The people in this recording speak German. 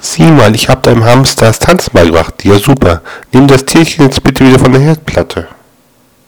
Sieh mal, ich hab deinem Hamster das Tanzen beigebracht. Ja super. Nimm das Tierchen jetzt bitte wieder von der Herdplatte.